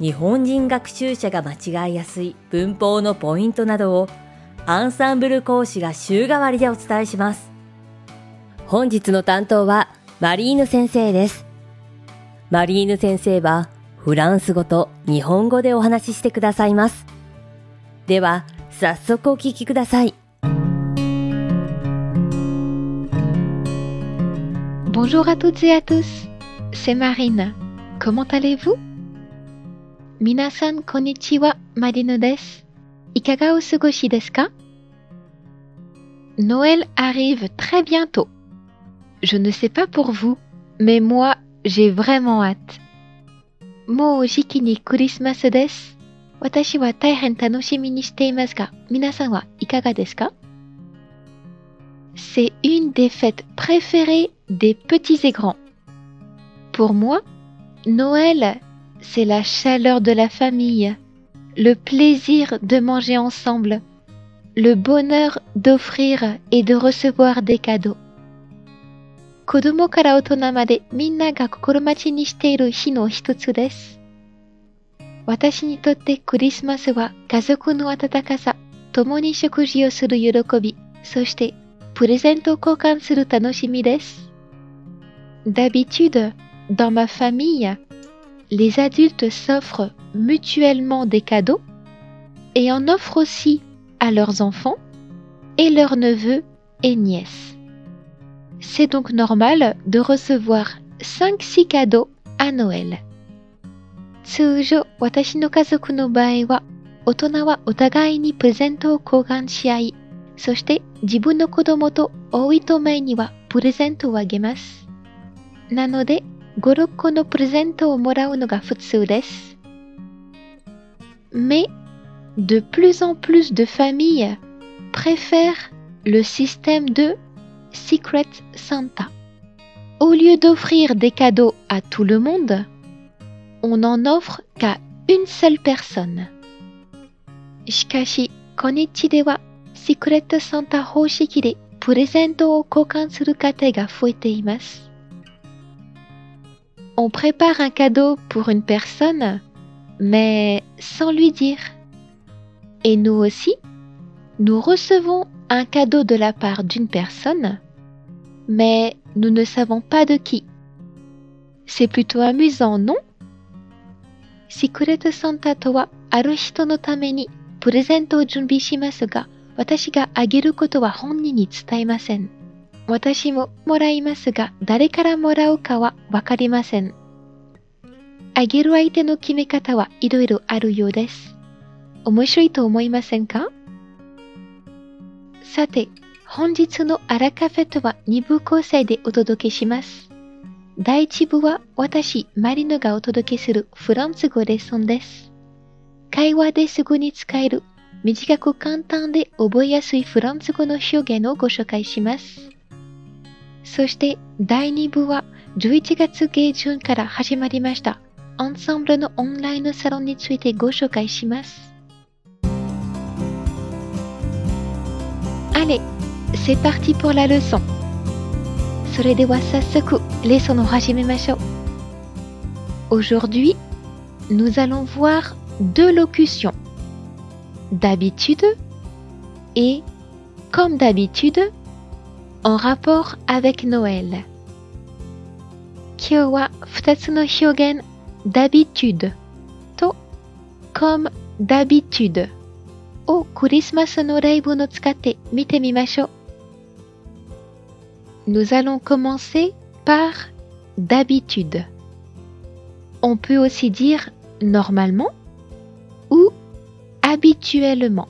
日本人学習者が間違いやすい文法のポイントなどをアンサンブル講師が週替わりでお伝えします。本日の担当はマリーヌ先生です。マリーヌ先生はフランス語と日本語でお話ししてくださいます。では、早速お聞きください。Bonjour à toutes et à tous, c'est Marine. Comment allez-vous? 皆さんこんにちは、マリヌです。いかがお過ごしですか Noël arrive très bientôt. Je ne sais pas pour vous, mais moi, j'ai vraiment hâte. もうじきにクリスマスです。私は大変楽しみにしていますが、皆さんはいかがですか C'est une des fêtes préférées des petits et grands. Pour moi, Noël, c'est la chaleur de la famille, le plaisir de manger ensemble, le bonheur d'offrir et de recevoir des cadeaux. 子供から大人までみんなが心待ちにしている日の一つです。私にとってクリスマスは家族の温かさ、共に食事をする喜び、そしてプレゼントを交換する楽しみです。D'habitude, dans ma famille, les adultes s'offrent mutuellement des cadeaux et en offrent aussi à leurs enfants et leurs neveux et nièces. C'est donc normal de recevoir 5-6 cadeaux à Noël. 通常、私の家族の場合は、大人はお互いにプレゼントを交換し合い、そして自分の子供と多いと前にはプレゼントをあげます。なので、 5、6個のプレゼントをもらうのが普通です。Mais, de plus en plus de familles préfèrent le système de Secret Santa. Au lieu d'offrir des cadeaux à tout le monde, on n'en offre qu'à une seule personne. しかし、こんにちではシークレットサンタ方式でプレゼントを交換する家庭が増えています。 On prépare un cadeau pour une personne, mais sans lui dire. Et nous aussi, nous recevons un cadeau de la part d'une personne, mais nous ne savons pas de qui. C'est plutôt amusant, non シークレットサンタとはある人のためにプレゼントを準備しますが、私があげることは本人に伝えません。 私ももらいますが、誰からもらうかはわかりません。あげる相手の決め方はいろいろあるようです。面白いと思いませんか？さて、本日のアラカフェとは2部構成でお届けします。第1部は私、マリノがお届けするフランス語レッスンです。会話ですぐに使える短く簡単で覚えやすいフランス語の表現をご紹介します。そして第2部は11月下旬から始まりましたアンサンブルのオンラインのサロンについてご紹介します。Allez, c'est parti pour la leçon. それでは早速、レッスンを始めましょう。Aujourd'hui, nous allons voir deux locutions. D'habitude et comme d'habitude en rapport avec Noël. Kyo wa futatsu no hyogen d'habitude to comme d'habitude o Christmas no reibu no tsukatte mite. Nous allons commencer par d'habitude. On peut aussi dire normalement ou habituellement.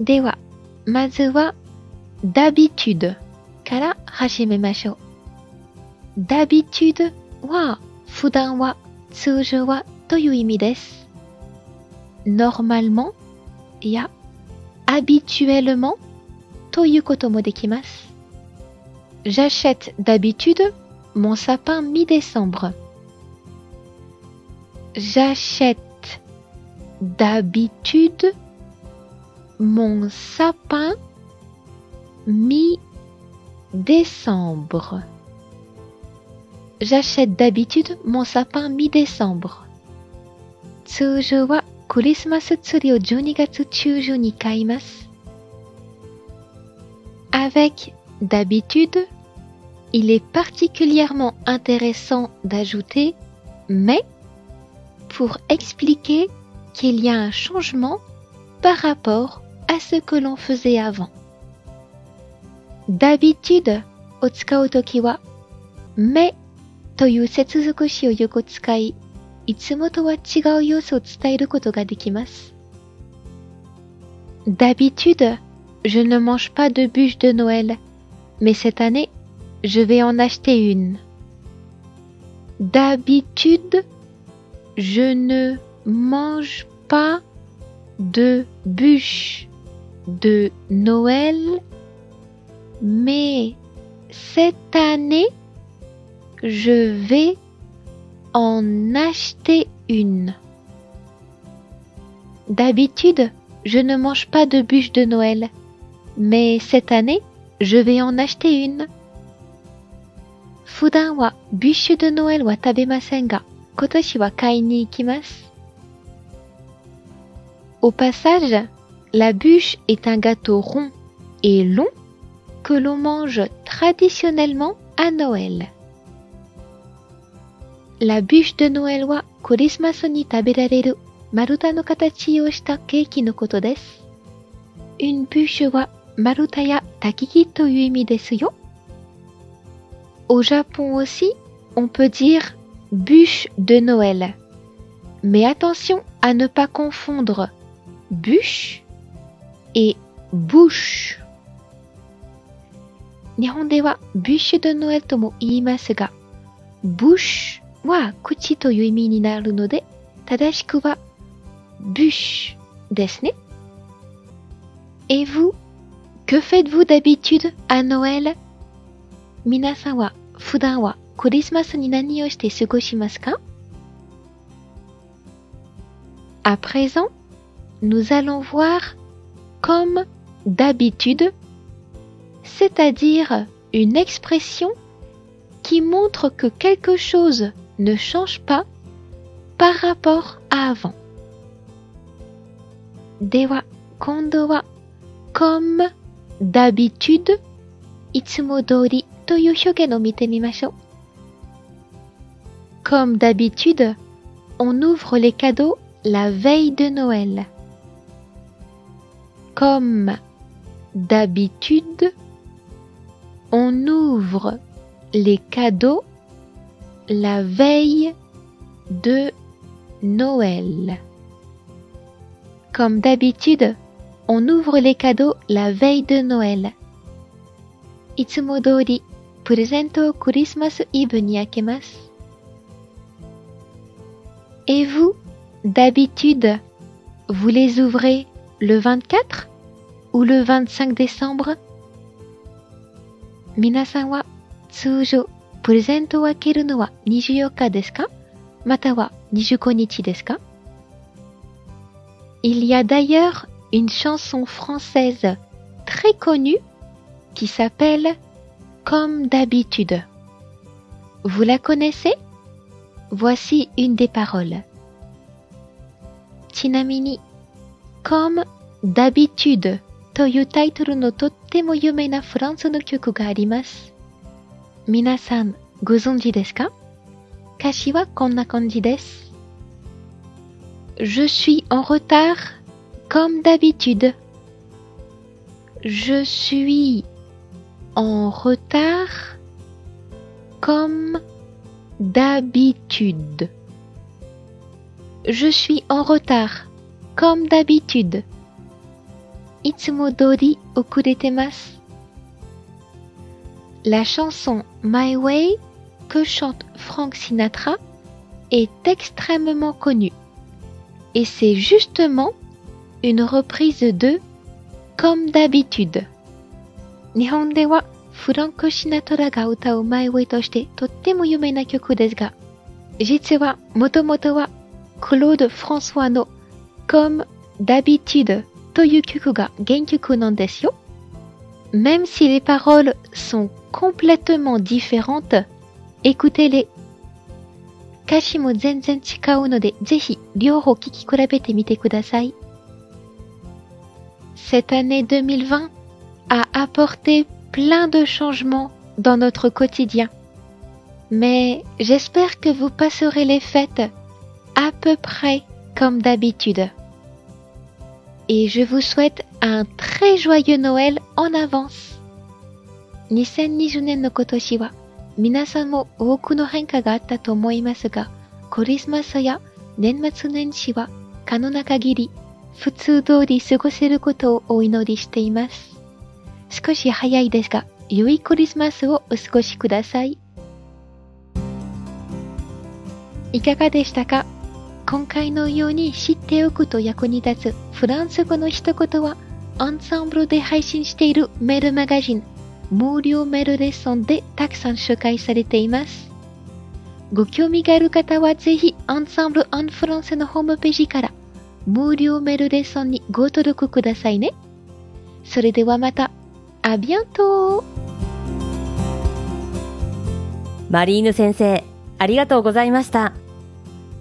Dewa, mazu wa d'habitude から始めましょう。d'habitude は普段は通常は という意味です。normalement や habituellement ということもできます。J'achète d'habitude mon sapin mi-décembre. J'achète d'habitude mon sapin mi-décembre. J'achète d'habitude mon sapin mi-décembre. 通常はクリスマスツリーを12月中旬に買います。Avec d'habitude, il est particulièrement intéressant d'ajouter mais pour expliquer qu'il y a un changement par rapport à ce que l'on faisait avant. d'habitude を使うときは、mais という接続詞をよく使い、いつもとは違う様子を伝えることができます。D'habitude, je ne mange pas de bûche de Noël, mais cette année, je vais en acheter une. D'habitude, je ne mange pas de bûche de Noël, mais cette année, je vais en acheter une. D'habitude, je ne mange pas de bûche de Noël, mais cette année, je vais en acheter une. 普段はビュッシュ・ド・ノエルは食べませんが、今年は買いに行きます。Au passage, la bûche est un gâteau rond et long que l'on mange traditionnellement à Noël. La bûche de Noël wa Christmas ni taberareru maruta no katachi o shita keiki no koto desu. Une bûche wa maruta ya takiki toyu imi desu yo. Au Japon aussi, on peut dire bûche de Noël. Mais attention à ne pas confondre bûche et bouche. 日本ではビュッシュ・ド・ノエルとも言いますが、ブッシュは口という意味になるので、正しくはビュッシュですね。Et vous, que faites-vous d'habitude à Noël? 皆さんは普段はクリスマスに何をして過ごしますか À présent, nous allons voir comme d'habitude, c'est-à-dire une expression qui montre que quelque chose ne change pas par rapport à avant. Dewa kondo wa comme d'habitude itsumodori toyu hyoge no. Comme d'habitude, on ouvre les cadeaux la veille de Noël. Comme d'habitude, on ouvre les cadeaux la veille de Noël. Comme d'habitude, on ouvre les cadeaux la veille de Noël. いつも通り、プレゼントをクリスマスイブに開けます。Et vous, d'habitude, vous les ouvrez le 24 ou le 25 décembre? 皆さんは通常、プレゼントを開けるのは24日ですかまたは25日ですか Il y a d'ailleurs une chanson française très connue qui s'appelle Comme d'habitude. Vous la connaissez Voici une des paroles. ちなみに、Comme d'habitude というタイトルのとっても有名なフランスの曲があります。皆さんご存知ですか歌詞はこんな感じです。Je suis en retard comme d'habitude. Je suis en retard comme d'habitude. Je suis en retard comme d'habitude. いつも通り遅れてます。La chanson My Way que chante Frank Sinatra est extrêmement connu. Et c'est justement une reprise de Comme d'habitude. 日本ではフランク・シナトラが歌うマイウェイとしてとっても有名な曲ですが、実はもともとはクロード・フランソワの Comme d'habitude という曲が原曲なんですよ。Même si les paroles sont complètement différentes, écoutez-les. 歌詞も全然違うので、ぜひ両方聴き比べてみてください。Cette année 2020 a apporté plein de changements dans notre quotidien. Mais j'espère que vous passerez les fêtes à peu près comme d'habitude. Et je vous souhaite un très joyeux Noël en avance. 2020年の今年は皆さんも多くの変化があったと思いますが、クリスマスや年末年始は可能な限り普通通り過ごせることをお祈りしています。少し早いですが、良いクリスマスをお過ごしください。いかがでしたか今回のように知っておくと役に立つフランス語の一言は、アンサンブルで配信しているメールマガジン、無料メールレッスンでたくさん紹介されています。ご興味がある方はぜひ、アンサンブル・アン・フランスのホームページから無料メールレッスンにご登録くださいね。それではまた、あビアントマリーヌ先生、ありがとうございました。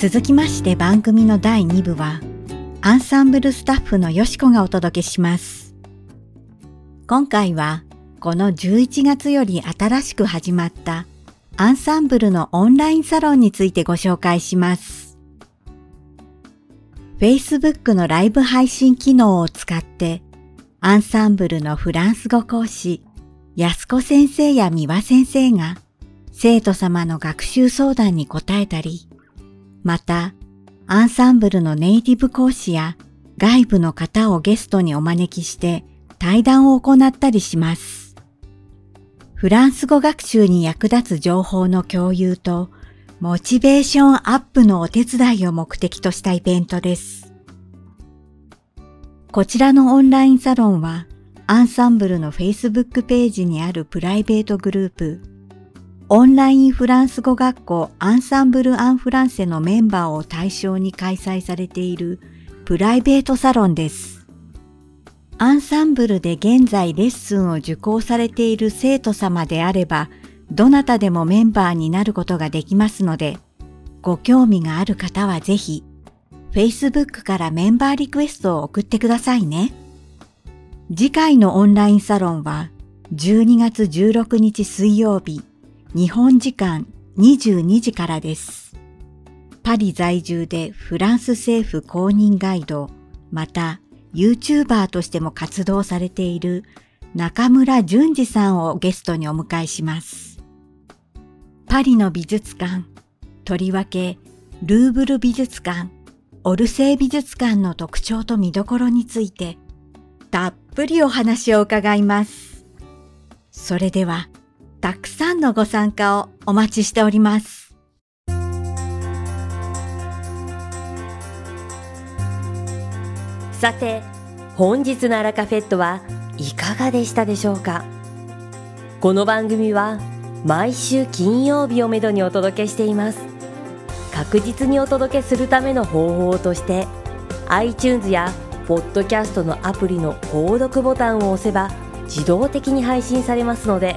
続きまして番組の第2部はアンサンブルスタッフのよしこがお届けします今回はこの11月より新しく始まったアンサンブルのオンラインサロンについてご紹介します。Facebook のライブ配信機能を使ってアンサンブルのフランス語講師、安子先生や三輪先生が生徒様の学習相談に答えたり、またアンサンブルのネイティブ講師や外部の方をゲストにお招きして対談を行ったりします。フランス語学習に役立つ情報の共有と、モチベーションアップのお手伝いを目的としたイベントです。こちらのオンラインサロンは、アンサンブルの Facebook ページにあるプライベートグループ、オンラインフランス語学校アンサンブル・アン・フランセのメンバーを対象に開催されているプライベートサロンです。アンサンブルで現在レッスンを受講されている生徒様であれば、どなたでもメンバーになることができますので、ご興味がある方はぜひ、Facebook からメンバーリクエストを送ってくださいね。次回のオンラインサロンは、12月16日水曜日、日本時間22時からです。パリ在住でフランス政府公認ガイド、また YouTuber としても活動されている中村淳二さんをゲストにお迎えします。パリの美術館、とりわけルーブル美術館、オルセー美術館の特徴と見どころについてたっぷりお話を伺います。それでは、たくさんのご参加をお待ちしております。さて本日のアラカフェットはいかがでしたでしょうか？この番組は毎週金曜日をめどにお届けしています確実にお届けするための方法として iTunes やポッドキャストのアプリの購読ボタンを押せば自動的に配信されますので